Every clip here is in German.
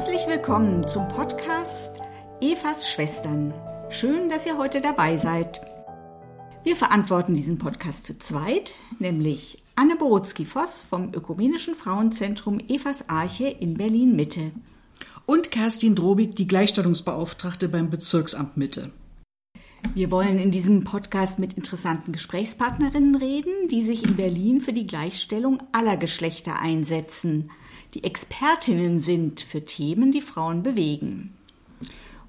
Herzlich willkommen zum Podcast Evas Schwestern. Schön, dass ihr heute dabei seid. Wir verantworten diesen Podcast zu zweit, nämlich Anne Borutzki-Voss vom Ökumenischen Frauenzentrum Evas Arche in Berlin Mitte. Und Kerstin Drobig, die Gleichstellungsbeauftragte beim Bezirksamt Mitte. Wir wollen in diesem Podcast mit interessanten Gesprächspartnerinnen reden, die sich in Berlin für die Gleichstellung aller Geschlechter einsetzen, die Expertinnen sind für Themen, die Frauen bewegen.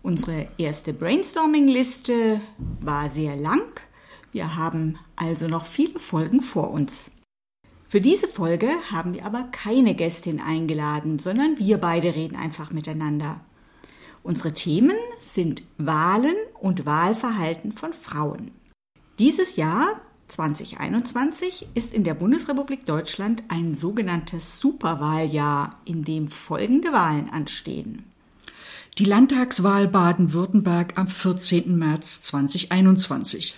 Unsere erste Brainstorming-Liste war sehr lang. Wir haben also noch viele Folgen vor uns. Für diese Folge haben wir aber keine Gästin eingeladen, sondern wir beide reden einfach miteinander. Unsere Themen sind Wahlen und Wahlverhalten von Frauen. Dieses Jahr 2021 ist in der Bundesrepublik Deutschland ein sogenanntes Superwahljahr, in dem folgende Wahlen anstehen. Die Landtagswahl Baden-Württemberg am 14. März 2021.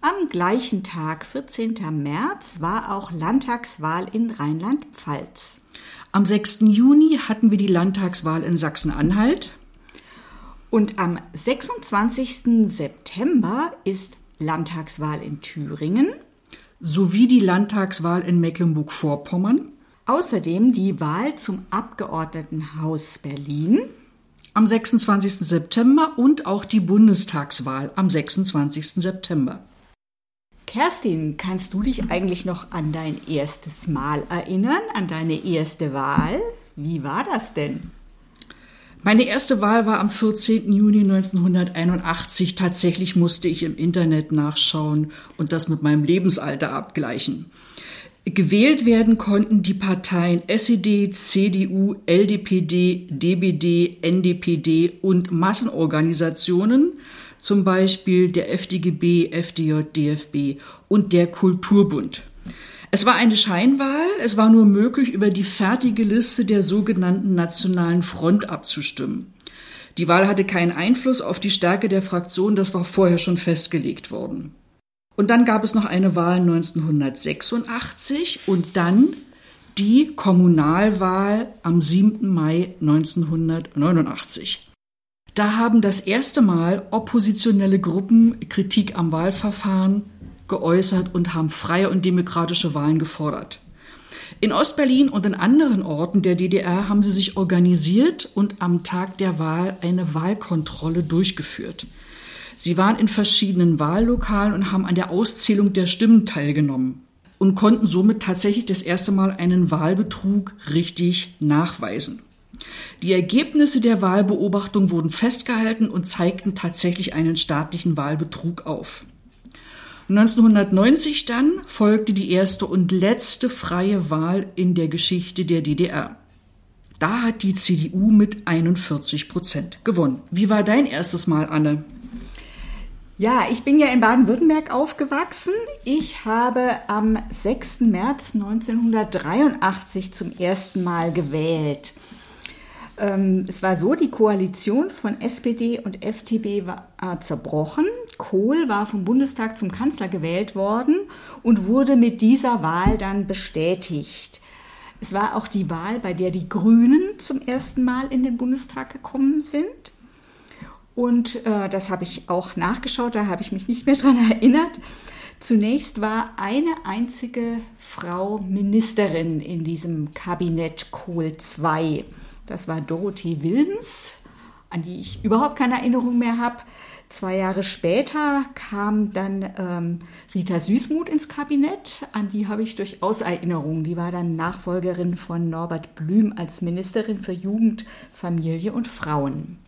Am gleichen Tag, 14. März, war auch Landtagswahl in Rheinland-Pfalz. Am 6. Juni hatten wir die Landtagswahl in Sachsen-Anhalt. Und am 26. September ist Landtagswahl in Thüringen sowie die Landtagswahl in Mecklenburg-Vorpommern. Außerdem die Wahl zum Abgeordnetenhaus Berlin am 26. September und auch die Bundestagswahl am 26. September. Kerstin, kannst du dich eigentlich noch an dein erstes Mal erinnern, an deine erste Wahl? Wie war das denn? Meine erste Wahl war am 14. Juni 1981. Tatsächlich musste ich im Internet nachschauen und das mit meinem Lebensalter abgleichen. Gewählt werden konnten die Parteien SED, CDU, LDPD, DBD, NDPD und Massenorganisationen zum Beispiel der FDGB, FDJ, DFB und der Kulturbund. Es war eine Scheinwahl, es war nur möglich, über die fertige Liste der sogenannten Nationalen Front abzustimmen. Die Wahl hatte keinen Einfluss auf die Stärke der Fraktion, das war vorher schon festgelegt worden. Und dann gab es noch eine Wahl 1986 und dann die Kommunalwahl am 7. Mai 1989. Da haben das erste Mal oppositionelle Gruppen Kritik am Wahlverfahren geäußert und haben freie und demokratische Wahlen gefordert. In Ostberlin und in anderen Orten der DDR haben sie sich organisiert und am Tag der Wahl eine Wahlkontrolle durchgeführt. Sie waren in verschiedenen Wahllokalen und haben an der Auszählung der Stimmen teilgenommen und konnten somit tatsächlich das erste Mal einen Wahlbetrug richtig nachweisen. Die Ergebnisse der Wahlbeobachtung wurden festgehalten und zeigten tatsächlich einen staatlichen Wahlbetrug auf. 1990 dann folgte die erste und letzte freie Wahl in der Geschichte der DDR. Da hat die CDU mit 41 Prozent gewonnen. Wie war dein erstes Mal, Anne? Ja, ich bin ja in Baden-Württemberg aufgewachsen. Ich habe am 6. März 1983 zum ersten Mal gewählt. Ähm, es war so, die Koalition von SPD und FDP war zerbrochen. Kohl war vom Bundestag zum Kanzler gewählt worden und wurde mit dieser Wahl dann bestätigt. Es war auch die Wahl, bei der die Grünen zum ersten Mal in den Bundestag gekommen sind. Und äh, das habe ich auch nachgeschaut, da habe ich mich nicht mehr dran erinnert. Zunächst war eine einzige Frau Ministerin in diesem Kabinett Kohl II. Das war Dorothee Wildens, an die ich überhaupt keine Erinnerung mehr habe. Zwei Jahre später kam dann ähm, Rita Süßmuth ins Kabinett, an die habe ich durchaus Erinnerungen. Die war dann Nachfolgerin von Norbert Blüm als Ministerin für Jugend, Familie und Frauen.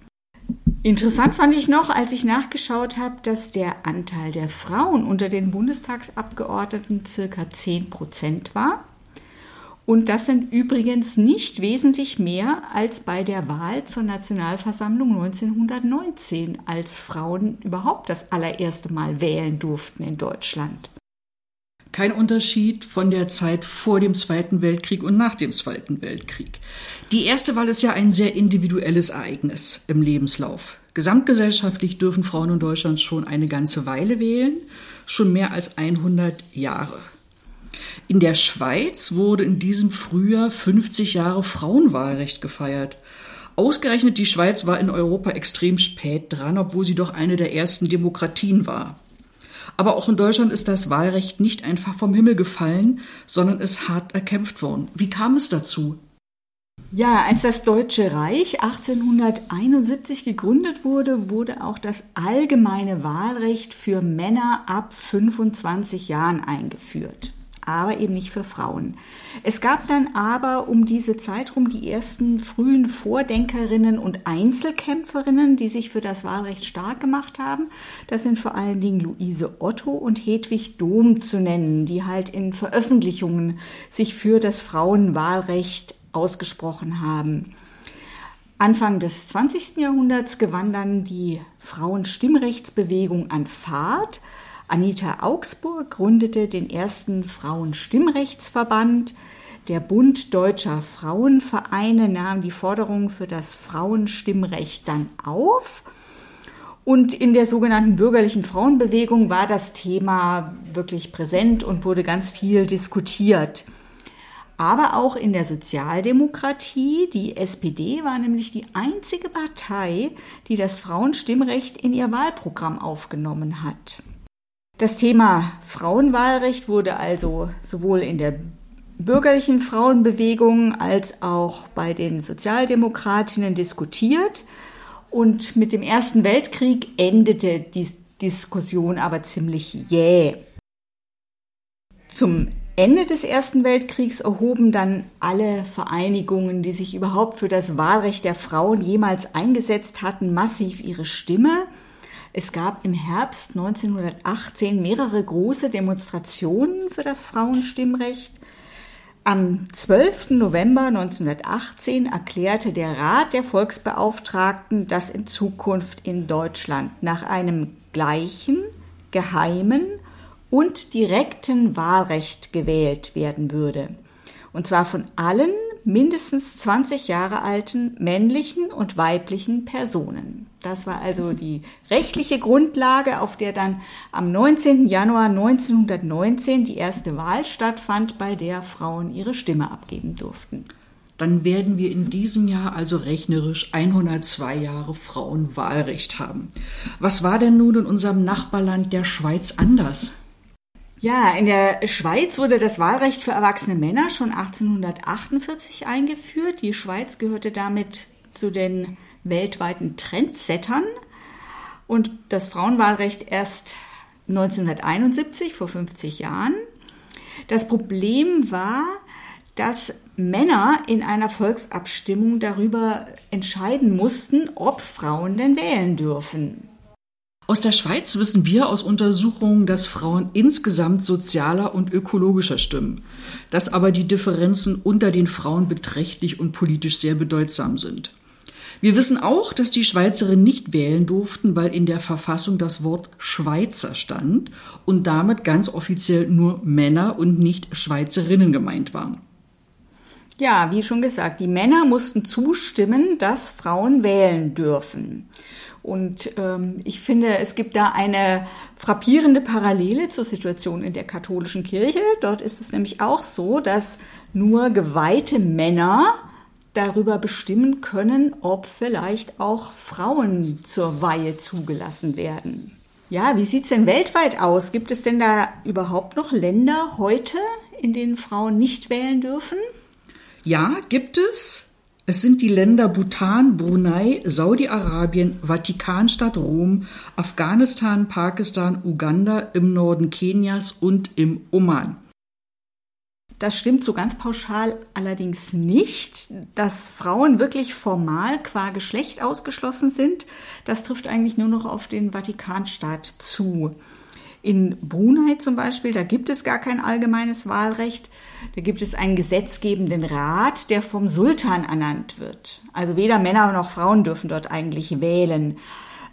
Interessant fand ich noch, als ich nachgeschaut habe, dass der Anteil der Frauen unter den Bundestagsabgeordneten circa 10 Prozent war. Und das sind übrigens nicht wesentlich mehr als bei der Wahl zur Nationalversammlung 1919, als Frauen überhaupt das allererste Mal wählen durften in Deutschland. Kein Unterschied von der Zeit vor dem Zweiten Weltkrieg und nach dem Zweiten Weltkrieg. Die erste Wahl ist ja ein sehr individuelles Ereignis im Lebenslauf. Gesamtgesellschaftlich dürfen Frauen in Deutschland schon eine ganze Weile wählen, schon mehr als 100 Jahre. In der Schweiz wurde in diesem Frühjahr 50 Jahre Frauenwahlrecht gefeiert. Ausgerechnet die Schweiz war in Europa extrem spät dran, obwohl sie doch eine der ersten Demokratien war. Aber auch in Deutschland ist das Wahlrecht nicht einfach vom Himmel gefallen, sondern ist hart erkämpft worden. Wie kam es dazu? Ja, als das Deutsche Reich 1871 gegründet wurde, wurde auch das allgemeine Wahlrecht für Männer ab 25 Jahren eingeführt aber eben nicht für Frauen. Es gab dann aber um diese Zeit rum die ersten frühen Vordenkerinnen und Einzelkämpferinnen, die sich für das Wahlrecht stark gemacht haben. Das sind vor allen Dingen Luise Otto und Hedwig Dohm zu nennen, die halt in Veröffentlichungen sich für das Frauenwahlrecht ausgesprochen haben. Anfang des 20. Jahrhunderts gewann dann die Frauenstimmrechtsbewegung an Fahrt. Anita Augsburg gründete den ersten Frauenstimmrechtsverband. Der Bund deutscher Frauenvereine nahm die Forderung für das Frauenstimmrecht dann auf. Und in der sogenannten bürgerlichen Frauenbewegung war das Thema wirklich präsent und wurde ganz viel diskutiert. Aber auch in der Sozialdemokratie, die SPD war nämlich die einzige Partei, die das Frauenstimmrecht in ihr Wahlprogramm aufgenommen hat. Das Thema Frauenwahlrecht wurde also sowohl in der bürgerlichen Frauenbewegung als auch bei den Sozialdemokratinnen diskutiert. Und mit dem Ersten Weltkrieg endete die Diskussion aber ziemlich jäh. Zum Ende des Ersten Weltkriegs erhoben dann alle Vereinigungen, die sich überhaupt für das Wahlrecht der Frauen jemals eingesetzt hatten, massiv ihre Stimme. Es gab im Herbst 1918 mehrere große Demonstrationen für das Frauenstimmrecht. Am 12. November 1918 erklärte der Rat der Volksbeauftragten, dass in Zukunft in Deutschland nach einem gleichen, geheimen und direkten Wahlrecht gewählt werden würde. Und zwar von allen mindestens 20 Jahre alten männlichen und weiblichen Personen. Das war also die rechtliche Grundlage, auf der dann am 19. Januar 1919 die erste Wahl stattfand, bei der Frauen ihre Stimme abgeben durften. Dann werden wir in diesem Jahr also rechnerisch 102 Jahre Frauenwahlrecht haben. Was war denn nun in unserem Nachbarland der Schweiz anders? Ja, in der Schweiz wurde das Wahlrecht für erwachsene Männer schon 1848 eingeführt. Die Schweiz gehörte damit zu den weltweiten Trendsettern und das Frauenwahlrecht erst 1971, vor 50 Jahren. Das Problem war, dass Männer in einer Volksabstimmung darüber entscheiden mussten, ob Frauen denn wählen dürfen. Aus der Schweiz wissen wir aus Untersuchungen, dass Frauen insgesamt sozialer und ökologischer stimmen, dass aber die Differenzen unter den Frauen beträchtlich und politisch sehr bedeutsam sind. Wir wissen auch, dass die Schweizerinnen nicht wählen durften, weil in der Verfassung das Wort Schweizer stand und damit ganz offiziell nur Männer und nicht Schweizerinnen gemeint waren. Ja, wie schon gesagt, die Männer mussten zustimmen, dass Frauen wählen dürfen. Und ähm, ich finde, es gibt da eine frappierende Parallele zur Situation in der katholischen Kirche. Dort ist es nämlich auch so, dass nur geweihte Männer darüber bestimmen können, ob vielleicht auch Frauen zur Weihe zugelassen werden. Ja, wie sieht's denn weltweit aus? Gibt es denn da überhaupt noch Länder heute, in denen Frauen nicht wählen dürfen? Ja, gibt es. Es sind die Länder Bhutan, Brunei, Saudi-Arabien, Vatikanstadt Rom, Afghanistan, Pakistan, Uganda, im Norden Kenias und im Oman. Das stimmt so ganz pauschal allerdings nicht, dass Frauen wirklich formal qua Geschlecht ausgeschlossen sind. Das trifft eigentlich nur noch auf den Vatikanstaat zu. In Brunei zum Beispiel, da gibt es gar kein allgemeines Wahlrecht. Da gibt es einen gesetzgebenden Rat, der vom Sultan ernannt wird. Also weder Männer noch Frauen dürfen dort eigentlich wählen.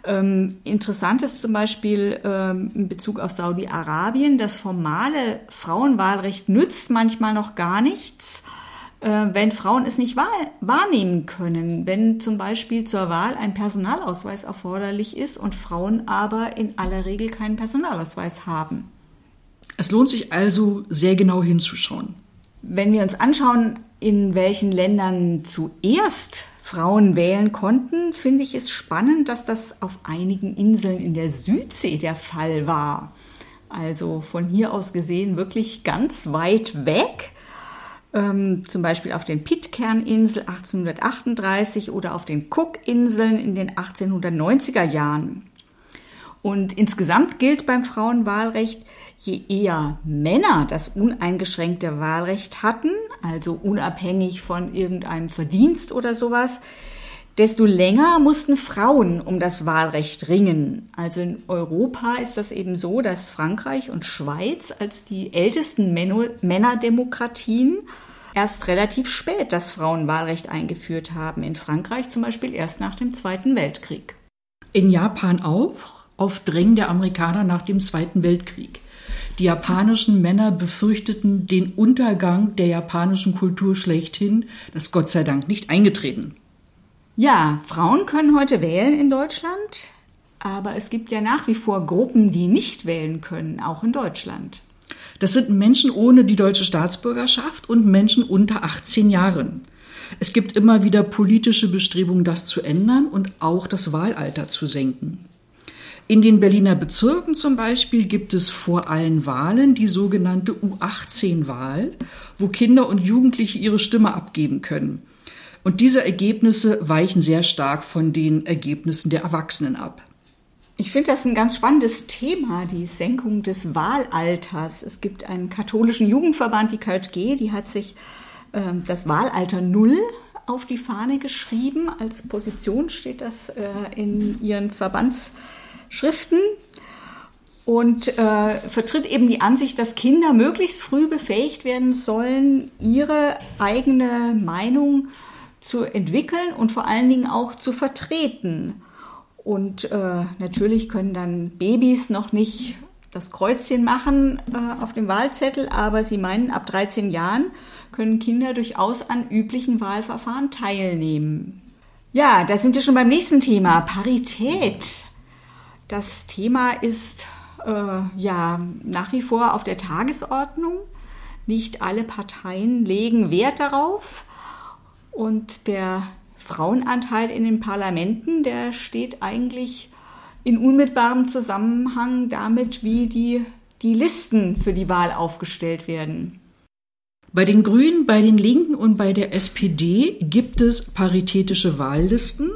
Ähm, interessant ist zum Beispiel ähm, in Bezug auf Saudi-Arabien, das formale Frauenwahlrecht nützt manchmal noch gar nichts äh, wenn Frauen es nicht wahrnehmen können, wenn zum Beispiel zur Wahl ein Personalausweis erforderlich ist und Frauen aber in aller Regel keinen Personalausweis haben. Es lohnt sich also sehr genau hinzuschauen. Wenn wir uns anschauen, in welchen Ländern zuerst Frauen wählen konnten, finde ich es spannend, dass das auf einigen Inseln in der Südsee der Fall war. Also von hier aus gesehen wirklich ganz weit weg. Ähm, zum Beispiel auf den Pitcairn-Inseln 1838 oder auf den Cook-Inseln in den 1890er Jahren. Und insgesamt gilt beim Frauenwahlrecht, je eher Männer das uneingeschränkte Wahlrecht hatten, also unabhängig von irgendeinem Verdienst oder sowas, desto länger mussten Frauen um das Wahlrecht ringen. Also in Europa ist das eben so, dass Frankreich und Schweiz als die ältesten Männerdemokratien erst relativ spät das Frauenwahlrecht eingeführt haben. In Frankreich zum Beispiel erst nach dem Zweiten Weltkrieg. In Japan auch, auf Drängen der Amerikaner nach dem Zweiten Weltkrieg. Die japanischen Männer befürchteten den Untergang der japanischen Kultur schlechthin, das Gott sei Dank nicht eingetreten. Ja, Frauen können heute wählen in Deutschland, aber es gibt ja nach wie vor Gruppen, die nicht wählen können, auch in Deutschland. Das sind Menschen ohne die deutsche Staatsbürgerschaft und Menschen unter 18 Jahren. Es gibt immer wieder politische Bestrebungen, das zu ändern und auch das Wahlalter zu senken. In den Berliner Bezirken zum Beispiel gibt es vor allen Wahlen die sogenannte U18-Wahl, wo Kinder und Jugendliche ihre Stimme abgeben können. Und diese Ergebnisse weichen sehr stark von den Ergebnissen der Erwachsenen ab. Ich finde das ein ganz spannendes Thema, die Senkung des Wahlalters. Es gibt einen katholischen Jugendverband, die KJG, die hat sich äh, das Wahlalter Null auf die Fahne geschrieben. Als Position steht das äh, in ihren Verbands Schriften und äh, vertritt eben die Ansicht, dass Kinder möglichst früh befähigt werden sollen, ihre eigene Meinung zu entwickeln und vor allen Dingen auch zu vertreten. Und äh, natürlich können dann Babys noch nicht das Kreuzchen machen äh, auf dem Wahlzettel, aber sie meinen, ab 13 Jahren können Kinder durchaus an üblichen Wahlverfahren teilnehmen. Ja, da sind wir schon beim nächsten Thema, Parität. Das Thema ist äh, ja nach wie vor auf der Tagesordnung. Nicht alle Parteien legen Wert darauf. Und der Frauenanteil in den Parlamenten, der steht eigentlich in unmittelbarem Zusammenhang damit, wie die, die Listen für die Wahl aufgestellt werden. Bei den Grünen, bei den Linken und bei der SPD gibt es paritätische Wahllisten.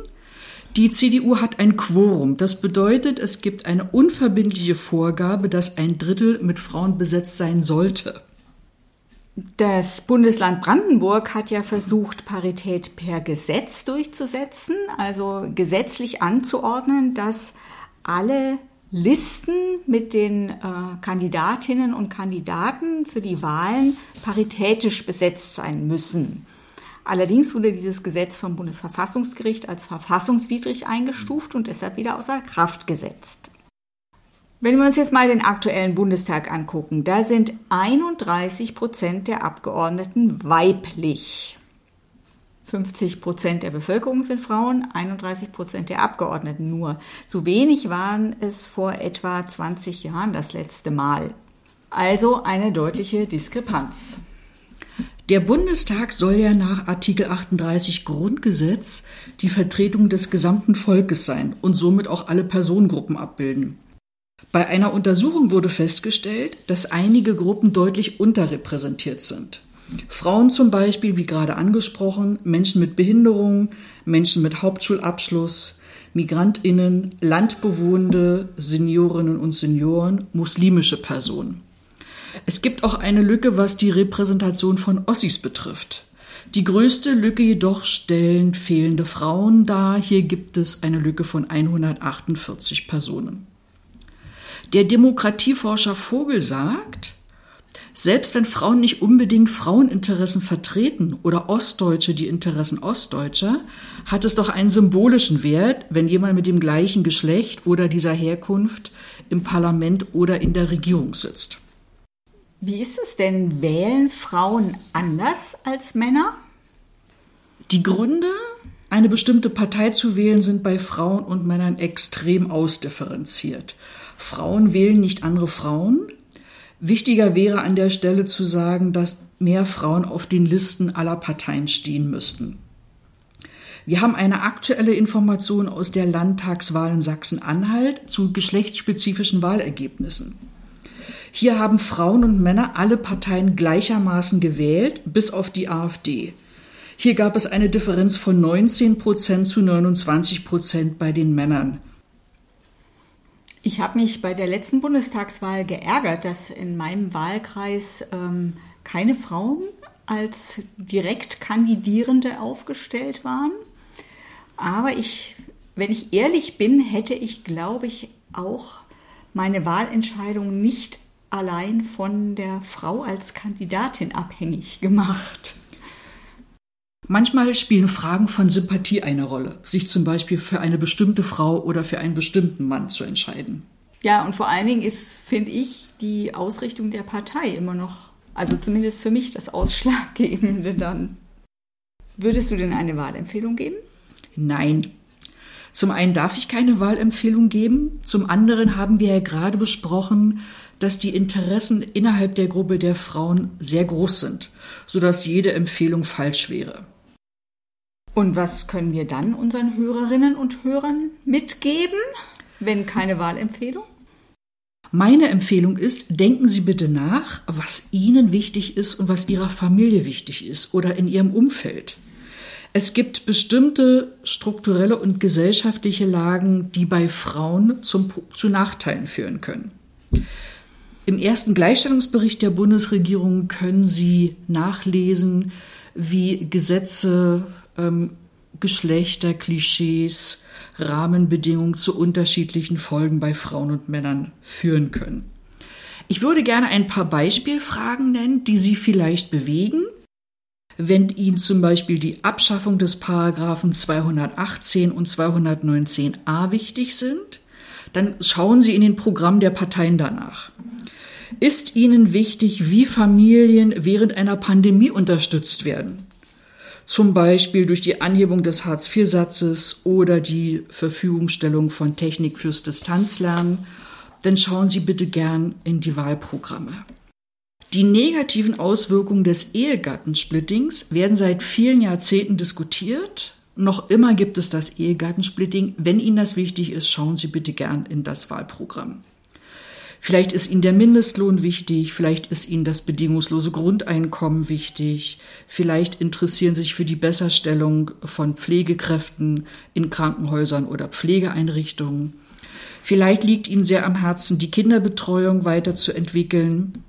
Die CDU hat ein Quorum. Das bedeutet, es gibt eine unverbindliche Vorgabe, dass ein Drittel mit Frauen besetzt sein sollte. Das Bundesland Brandenburg hat ja versucht, Parität per Gesetz durchzusetzen, also gesetzlich anzuordnen, dass alle Listen mit den äh, Kandidatinnen und Kandidaten für die Wahlen paritätisch besetzt sein müssen. Allerdings wurde dieses Gesetz vom Bundesverfassungsgericht als verfassungswidrig eingestuft und deshalb wieder außer Kraft gesetzt. Wenn wir uns jetzt mal den aktuellen Bundestag angucken, da sind 31 Prozent der Abgeordneten weiblich. 50 Prozent der Bevölkerung sind Frauen, 31 Prozent der Abgeordneten nur. So wenig waren es vor etwa 20 Jahren das letzte Mal. Also eine deutliche Diskrepanz. Der Bundestag soll ja nach Artikel 38 Grundgesetz die Vertretung des gesamten Volkes sein und somit auch alle Personengruppen abbilden. Bei einer Untersuchung wurde festgestellt, dass einige Gruppen deutlich unterrepräsentiert sind. Frauen zum Beispiel, wie gerade angesprochen, Menschen mit Behinderung, Menschen mit Hauptschulabschluss, Migrantinnen, Landbewohnende, Seniorinnen und Senioren, muslimische Personen. Es gibt auch eine Lücke, was die Repräsentation von Ossis betrifft. Die größte Lücke jedoch stellen fehlende Frauen dar. Hier gibt es eine Lücke von 148 Personen. Der Demokratieforscher Vogel sagt, selbst wenn Frauen nicht unbedingt Fraueninteressen vertreten oder Ostdeutsche die Interessen Ostdeutscher, hat es doch einen symbolischen Wert, wenn jemand mit dem gleichen Geschlecht oder dieser Herkunft im Parlament oder in der Regierung sitzt. Wie ist es denn? Wählen Frauen anders als Männer? Die Gründe, eine bestimmte Partei zu wählen, sind bei Frauen und Männern extrem ausdifferenziert. Frauen wählen nicht andere Frauen. Wichtiger wäre an der Stelle zu sagen, dass mehr Frauen auf den Listen aller Parteien stehen müssten. Wir haben eine aktuelle Information aus der Landtagswahl in Sachsen-Anhalt zu geschlechtsspezifischen Wahlergebnissen. Hier haben Frauen und Männer alle Parteien gleichermaßen gewählt, bis auf die AfD. Hier gab es eine Differenz von 19 Prozent zu 29 Prozent bei den Männern. Ich habe mich bei der letzten Bundestagswahl geärgert, dass in meinem Wahlkreis ähm, keine Frauen als Direktkandidierende aufgestellt waren. Aber ich, wenn ich ehrlich bin, hätte ich, glaube ich, auch meine Wahlentscheidung nicht allein von der Frau als Kandidatin abhängig gemacht. Manchmal spielen Fragen von Sympathie eine Rolle, sich zum Beispiel für eine bestimmte Frau oder für einen bestimmten Mann zu entscheiden. Ja, und vor allen Dingen ist, finde ich, die Ausrichtung der Partei immer noch, also zumindest für mich, das Ausschlaggebende dann. Würdest du denn eine Wahlempfehlung geben? Nein. Zum einen darf ich keine Wahlempfehlung geben, zum anderen haben wir ja gerade besprochen, dass die Interessen innerhalb der Gruppe der Frauen sehr groß sind, sodass jede Empfehlung falsch wäre. Und was können wir dann unseren Hörerinnen und Hörern mitgeben, wenn keine Wahlempfehlung? Meine Empfehlung ist, denken Sie bitte nach, was Ihnen wichtig ist und was Ihrer Familie wichtig ist oder in Ihrem Umfeld. Es gibt bestimmte strukturelle und gesellschaftliche Lagen, die bei Frauen zum, zu Nachteilen führen können. Im ersten Gleichstellungsbericht der Bundesregierung können Sie nachlesen, wie Gesetze, ähm, Geschlechter, Klischees, Rahmenbedingungen zu unterschiedlichen Folgen bei Frauen und Männern führen können. Ich würde gerne ein paar Beispielfragen nennen, die Sie vielleicht bewegen wenn Ihnen zum Beispiel die Abschaffung des Paragraphen 218 und 219a wichtig sind, dann schauen Sie in den Programm der Parteien danach. Ist Ihnen wichtig, wie Familien während einer Pandemie unterstützt werden? Zum Beispiel durch die Anhebung des Hartz-IV-Satzes oder die Verfügungstellung von Technik fürs Distanzlernen? Dann schauen Sie bitte gern in die Wahlprogramme. Die negativen Auswirkungen des Ehegattensplittings werden seit vielen Jahrzehnten diskutiert. Noch immer gibt es das Ehegattensplitting. Wenn Ihnen das wichtig ist, schauen Sie bitte gern in das Wahlprogramm. Vielleicht ist Ihnen der Mindestlohn wichtig, vielleicht ist Ihnen das bedingungslose Grundeinkommen wichtig, vielleicht interessieren Sie sich für die Besserstellung von Pflegekräften in Krankenhäusern oder Pflegeeinrichtungen. Vielleicht liegt Ihnen sehr am Herzen, die Kinderbetreuung weiterzuentwickeln.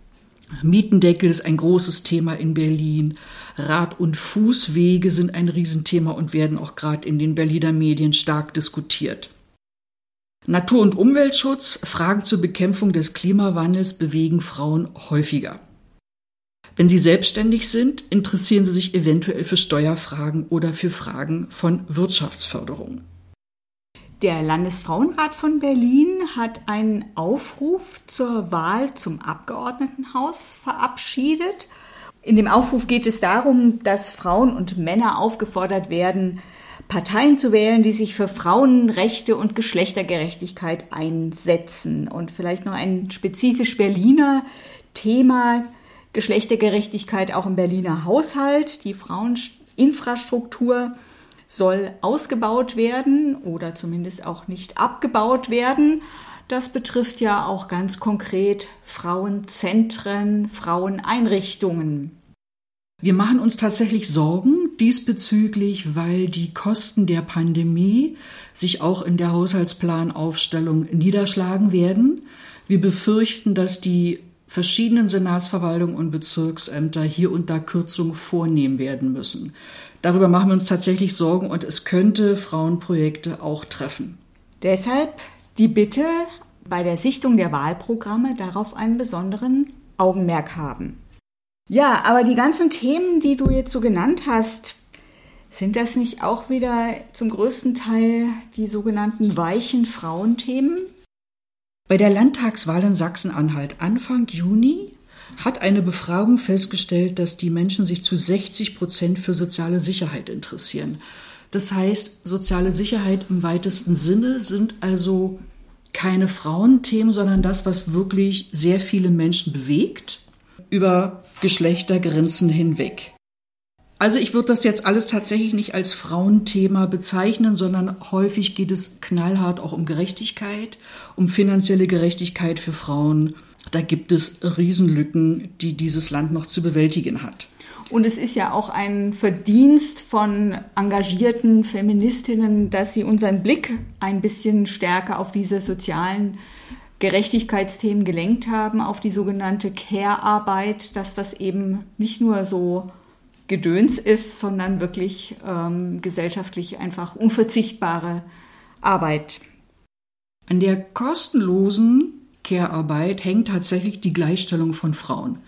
Mietendeckel ist ein großes Thema in Berlin. Rad- und Fußwege sind ein Riesenthema und werden auch gerade in den Berliner Medien stark diskutiert. Natur- und Umweltschutz, Fragen zur Bekämpfung des Klimawandels bewegen Frauen häufiger. Wenn sie selbstständig sind, interessieren sie sich eventuell für Steuerfragen oder für Fragen von Wirtschaftsförderung. Der Landesfrauenrat von Berlin hat einen Aufruf zur Wahl zum Abgeordnetenhaus verabschiedet. In dem Aufruf geht es darum, dass Frauen und Männer aufgefordert werden, Parteien zu wählen, die sich für Frauenrechte und Geschlechtergerechtigkeit einsetzen. Und vielleicht noch ein spezifisch Berliner Thema Geschlechtergerechtigkeit auch im Berliner Haushalt, die Fraueninfrastruktur soll ausgebaut werden oder zumindest auch nicht abgebaut werden. Das betrifft ja auch ganz konkret Frauenzentren, Fraueneinrichtungen. Wir machen uns tatsächlich Sorgen diesbezüglich, weil die Kosten der Pandemie sich auch in der Haushaltsplanaufstellung niederschlagen werden. Wir befürchten, dass die verschiedenen Senatsverwaltungen und Bezirksämter hier und da Kürzungen vornehmen werden müssen. Darüber machen wir uns tatsächlich Sorgen und es könnte Frauenprojekte auch treffen. Deshalb die Bitte, bei der Sichtung der Wahlprogramme darauf einen besonderen Augenmerk haben. Ja, aber die ganzen Themen, die du jetzt so genannt hast, sind das nicht auch wieder zum größten Teil die sogenannten weichen Frauenthemen? Bei der Landtagswahl in Sachsen-Anhalt Anfang Juni hat eine Befragung festgestellt, dass die Menschen sich zu 60 Prozent für soziale Sicherheit interessieren. Das heißt, soziale Sicherheit im weitesten Sinne sind also keine Frauenthemen, sondern das, was wirklich sehr viele Menschen bewegt, über Geschlechtergrenzen hinweg. Also ich würde das jetzt alles tatsächlich nicht als Frauenthema bezeichnen, sondern häufig geht es knallhart auch um Gerechtigkeit, um finanzielle Gerechtigkeit für Frauen. Da gibt es Riesenlücken, die dieses Land noch zu bewältigen hat. Und es ist ja auch ein Verdienst von engagierten Feministinnen, dass sie unseren Blick ein bisschen stärker auf diese sozialen Gerechtigkeitsthemen gelenkt haben, auf die sogenannte Care-Arbeit, dass das eben nicht nur so Gedöns ist, sondern wirklich ähm, gesellschaftlich einfach unverzichtbare Arbeit. An der kostenlosen Care-Arbeit hängt tatsächlich die Gleichstellung von Frauen.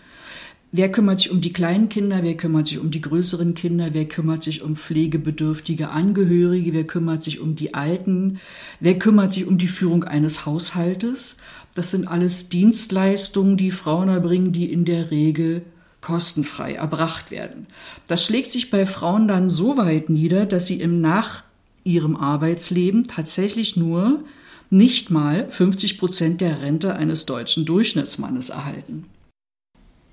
Wer kümmert sich um die kleinen Kinder, wer kümmert sich um die größeren Kinder, wer kümmert sich um pflegebedürftige Angehörige, wer kümmert sich um die Alten, wer kümmert sich um die Führung eines Haushaltes. Das sind alles Dienstleistungen, die Frauen erbringen, die in der Regel kostenfrei erbracht werden. Das schlägt sich bei Frauen dann so weit nieder, dass sie im nach ihrem Arbeitsleben tatsächlich nur nicht mal 50 Prozent der Rente eines deutschen Durchschnittsmannes erhalten.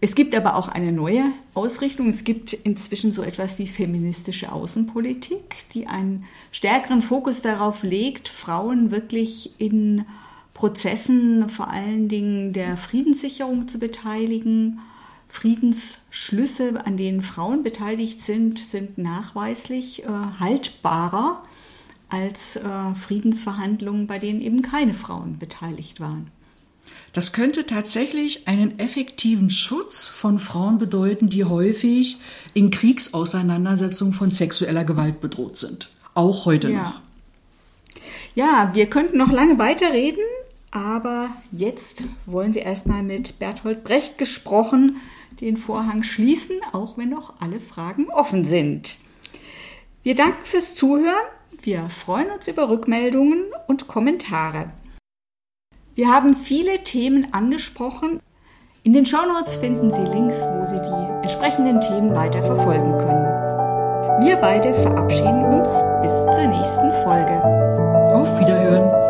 Es gibt aber auch eine neue Ausrichtung. Es gibt inzwischen so etwas wie feministische Außenpolitik, die einen stärkeren Fokus darauf legt, Frauen wirklich in Prozessen, vor allen Dingen der Friedenssicherung zu beteiligen. Friedensschlüsse, an denen Frauen beteiligt sind, sind nachweislich äh, haltbarer als äh, Friedensverhandlungen, bei denen eben keine Frauen beteiligt waren. Das könnte tatsächlich einen effektiven Schutz von Frauen bedeuten, die häufig in Kriegsauseinandersetzungen von sexueller Gewalt bedroht sind. Auch heute ja. noch. Ja, wir könnten noch lange weiterreden, aber jetzt wollen wir erstmal mit Bertolt Brecht gesprochen den Vorhang schließen, auch wenn noch alle Fragen offen sind. Wir danken fürs Zuhören. Wir freuen uns über Rückmeldungen und Kommentare. Wir haben viele Themen angesprochen. In den Shownotes finden Sie Links, wo Sie die entsprechenden Themen weiter verfolgen können. Wir beide verabschieden uns bis zur nächsten Folge. Auf Wiederhören.